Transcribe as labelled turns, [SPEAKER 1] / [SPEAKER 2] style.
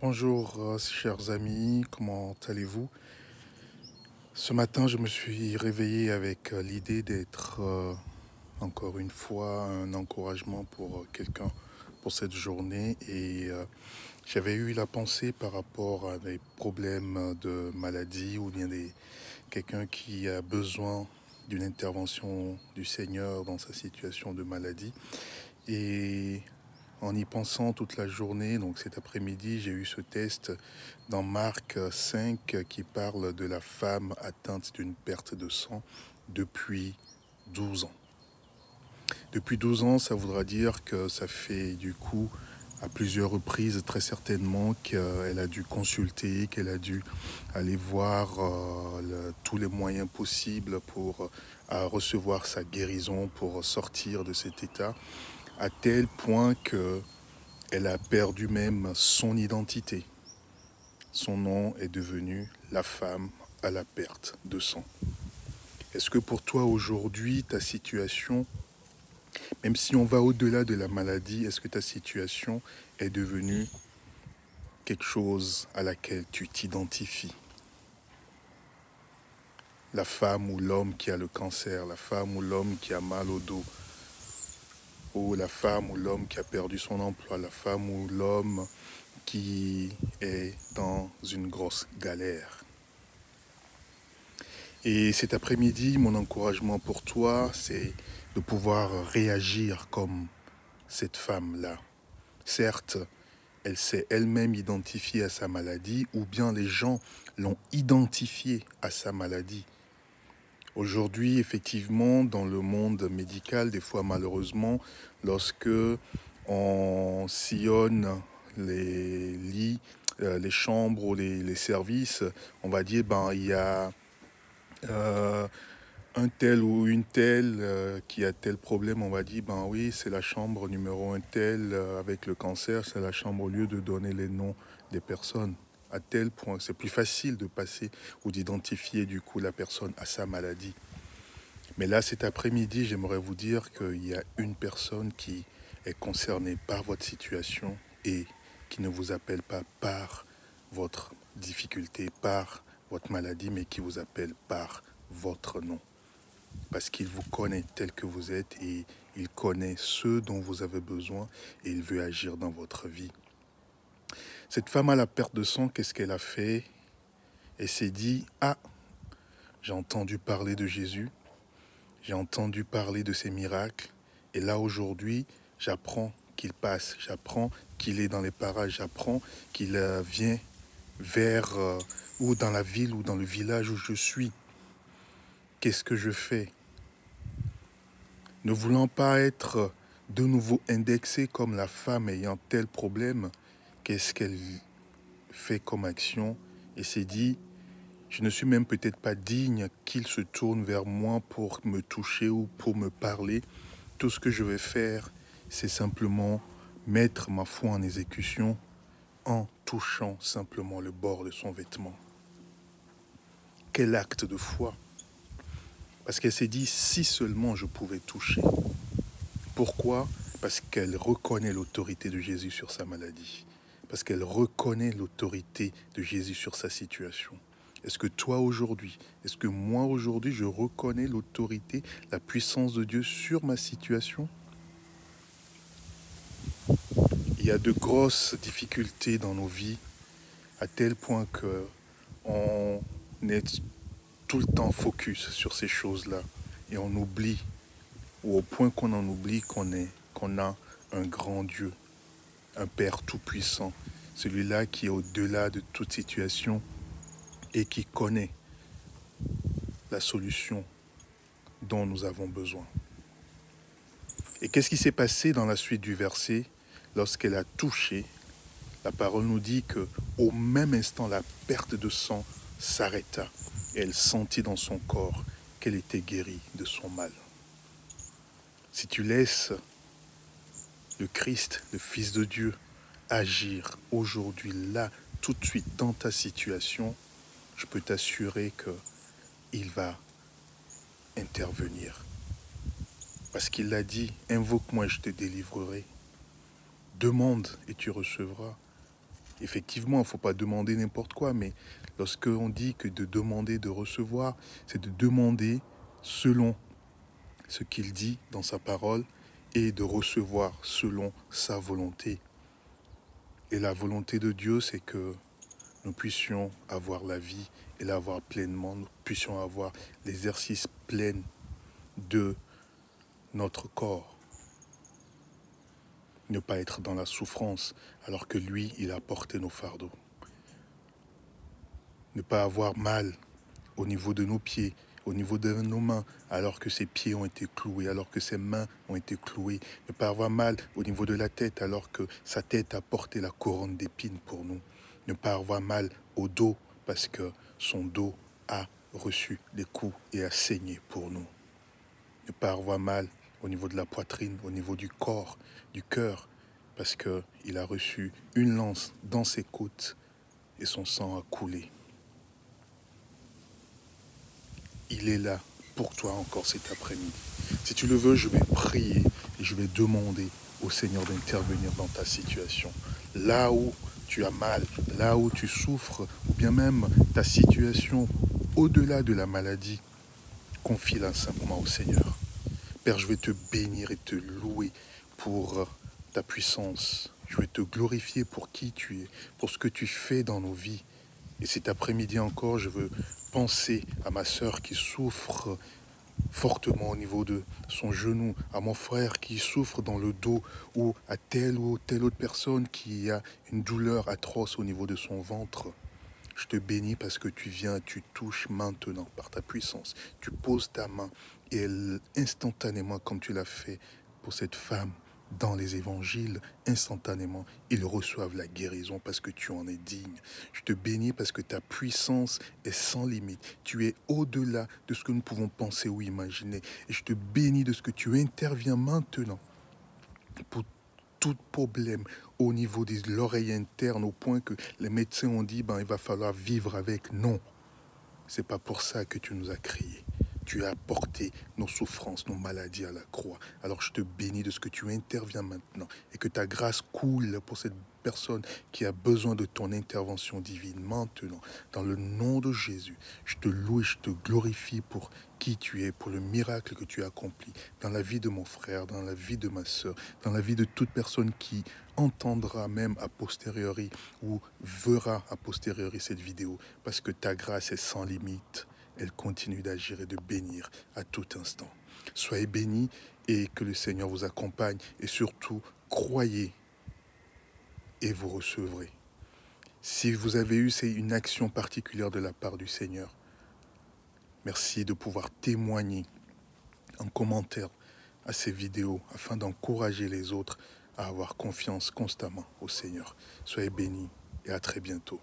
[SPEAKER 1] Bonjour euh, chers amis, comment allez-vous? Ce matin je me suis réveillé avec euh, l'idée d'être euh, encore une fois un encouragement pour quelqu'un pour cette journée et j'avais eu la pensée par rapport à des problèmes de maladie ou bien des quelqu'un qui a besoin d'une intervention du Seigneur dans sa situation de maladie et en y pensant toute la journée. Donc cet après-midi, j'ai eu ce test dans Marc 5 qui parle de la femme atteinte d'une perte de sang depuis 12 ans. Depuis 12 ans, ça voudra dire que ça fait du coup à plusieurs reprises très certainement qu'elle a dû consulter, qu'elle a dû aller voir euh, tous les moyens possibles pour euh, recevoir sa guérison, pour sortir de cet état à tel point que elle a perdu même son identité. Son nom est devenu la femme à la perte de sang. Est-ce que pour toi aujourd'hui, ta situation, même si on va au-delà de la maladie, est-ce que ta situation est devenue quelque chose à laquelle tu t'identifies? La femme ou l'homme qui a le cancer, la femme ou l'homme qui a mal au dos, ou la femme ou l'homme qui a perdu son emploi, la femme ou l'homme qui est dans une grosse galère. Et cet après-midi, mon encouragement pour toi, c'est de pouvoir réagir comme cette femme-là. Certes, elle s'est elle-même identifiée à sa maladie, ou bien les gens l'ont identifiée à sa maladie. Aujourd'hui, effectivement, dans le monde médical, des fois malheureusement, lorsque on sillonne les lits, euh, les chambres ou les, services, on va dire ben il y a euh, un tel ou une telle euh, qui a tel problème, on va dire ben oui c'est la chambre numéro un tel avec le cancer, c'est la chambre au lieu de donner les noms des personnes à tel point. C'est plus facile de passer ou d'identifier du coup la personne à sa maladie. Mais là, cet après-midi, j'aimerais vous dire qu'il y a une personne qui est concernée par votre situation et qui ne vous appelle pas par votre difficulté, par votre maladie, mais qui vous appelle par votre nom. Parce qu'il vous connaît tel que vous êtes et il connaît ce dont vous avez besoin et il veut agir dans votre vie. Cette femme à la perte de sang, qu'est-ce qu'elle a fait? Elle s'est dit, ah, j'ai entendu parler de Jésus, j'ai entendu parler de ses miracles, et là aujourd'hui, j'apprends qu'il passe, j'apprends qu'il est dans les parages, j'apprends qu'il euh, vient vers euh, ou dans la ville ou dans le village où je suis. Qu'est-ce que je fais? Ne voulant pas être de nouveau indexé comme la femme ayant tel problème, qu'est-ce qu'elle fait comme action et s'est dit, je ne suis même peut-être pas digne qu'il se tourne vers moi pour me toucher ou pour me parler. Tout ce que je vais faire, c'est simplement mettre ma foi en exécution en touchant simplement le bord de son vêtement. Quel acte de foi Parce qu'elle s'est dit, si seulement je pouvais toucher. Pourquoi? Parce qu'elle reconnaît l'autorité de Jésus sur sa maladie parce qu'elle reconnaît l'autorité de Jésus sur sa situation. Est-ce que toi aujourd'hui, est-ce que moi aujourd'hui, je reconnais l'autorité, la puissance de Dieu sur ma situation? Il y a de grosses difficultés dans nos vies, à tel point que on est tout le temps focus sur ces choses-là et on oublie, ou au point qu'on en oublie qu'on est, qu'on a un grand Dieu un Père tout-puissant, celui-là qui est au-delà de toute situation et qui connaît la solution dont nous avons besoin. Et qu'est-ce qui s'est passé dans la suite du verset lorsqu'elle a touché? La parole nous dit que au même instant la perte de sang s'arrêta et elle sentit dans son corps qu'elle était guérie de son mal. Si tu laisses le Christ, le Fils de Dieu, agir aujourd'hui, là, tout de suite, dans ta situation, je peux t'assurer qu'il va intervenir. Parce qu'il l'a dit, invoque-moi, je te délivrerai. Demande et tu recevras. Effectivement, il ne faut pas demander n'importe quoi, mais lorsque on dit que de demander, de recevoir, c'est de demander selon ce qu'il dit dans sa parole et de recevoir selon sa volonté. Et la volonté de Dieu, c'est que nous puissions avoir la vie et l'avoir pleinement, nous puissions avoir l'exercice plein de notre corps. Ne pas être dans la souffrance alors que lui, il a porté nos fardeaux. Ne pas avoir mal au niveau de nos pieds, au niveau de nos mains, alors que ses pieds ont été cloués, alors que ses mains ont été clouées. Ne pas avoir mal au niveau de la tête, alors que sa tête a porté la couronne d'épines pour nous. Ne pas avoir mal au dos, parce que son dos a reçu des coups et a saigné pour nous. Ne pas avoir mal au niveau de la poitrine, au niveau du corps, du cœur, parce qu'il a reçu une lance dans ses côtes et son sang a coulé il est là pour toi encore cet après-midi. Si tu le veux, je vais prier et je vais demander au Seigneur d'intervenir dans ta situation. Là où tu as mal, là où tu souffres, ou bien même ta situation au-delà de la maladie, confie-la simplement au Seigneur. Père, je vais te bénir et te louer pour ta puissance. Je vais te glorifier pour qui tu es, pour ce que tu fais dans nos vies. Et cet après-midi encore, je veux penser à ma sœur qui souffre fortement au niveau de son genou, à mon frère qui souffre dans le dos ou à telle ou telle autre personne qui a une douleur atroce au niveau de son ventre. Je te bénis parce que tu viens, tu touches maintenant par ta puissance. Tu poses ta main et elle, instantanément, comme tu l'as fait pour cette femme, dans les évangiles, instantanément, ils reçoivent la guérison parce que tu en es digne. Je te bénis parce que ta puissance est sans limite. Tu es au-delà de ce que nous pouvons penser ou imaginer. Et je te bénis de ce que tu interviens maintenant pour tout problème au niveau de l'oreille interne, au point que les médecins ont dit, ben, il va falloir vivre avec. Non, c'est pas pour ça que tu nous as créés tu as porté nos souffrances, nos maladies à la croix. Alors je te bénis de ce que tu interviens maintenant et que ta grâce coule pour cette personne qui a besoin de ton intervention divine maintenant. Dans le nom de Jésus, je te loue et je te glorifie pour qui tu es, pour le miracle que tu as accompli dans la vie de mon frère, dans la vie de ma soeur, dans la vie de toute personne qui entendra même a posteriori ou verra a posteriori cette vidéo, parce que ta grâce est sans limite elle continue d'agir et de bénir à tout instant. Soyez bénis et que le Seigneur vous accompagne et surtout croyez et vous recevrez. Si vous avez eu une action particulière de la part du Seigneur, merci de pouvoir témoigner en commentaire à ces vidéos afin d'encourager les autres à avoir confiance constamment au Seigneur. Soyez bénis et à très bientôt.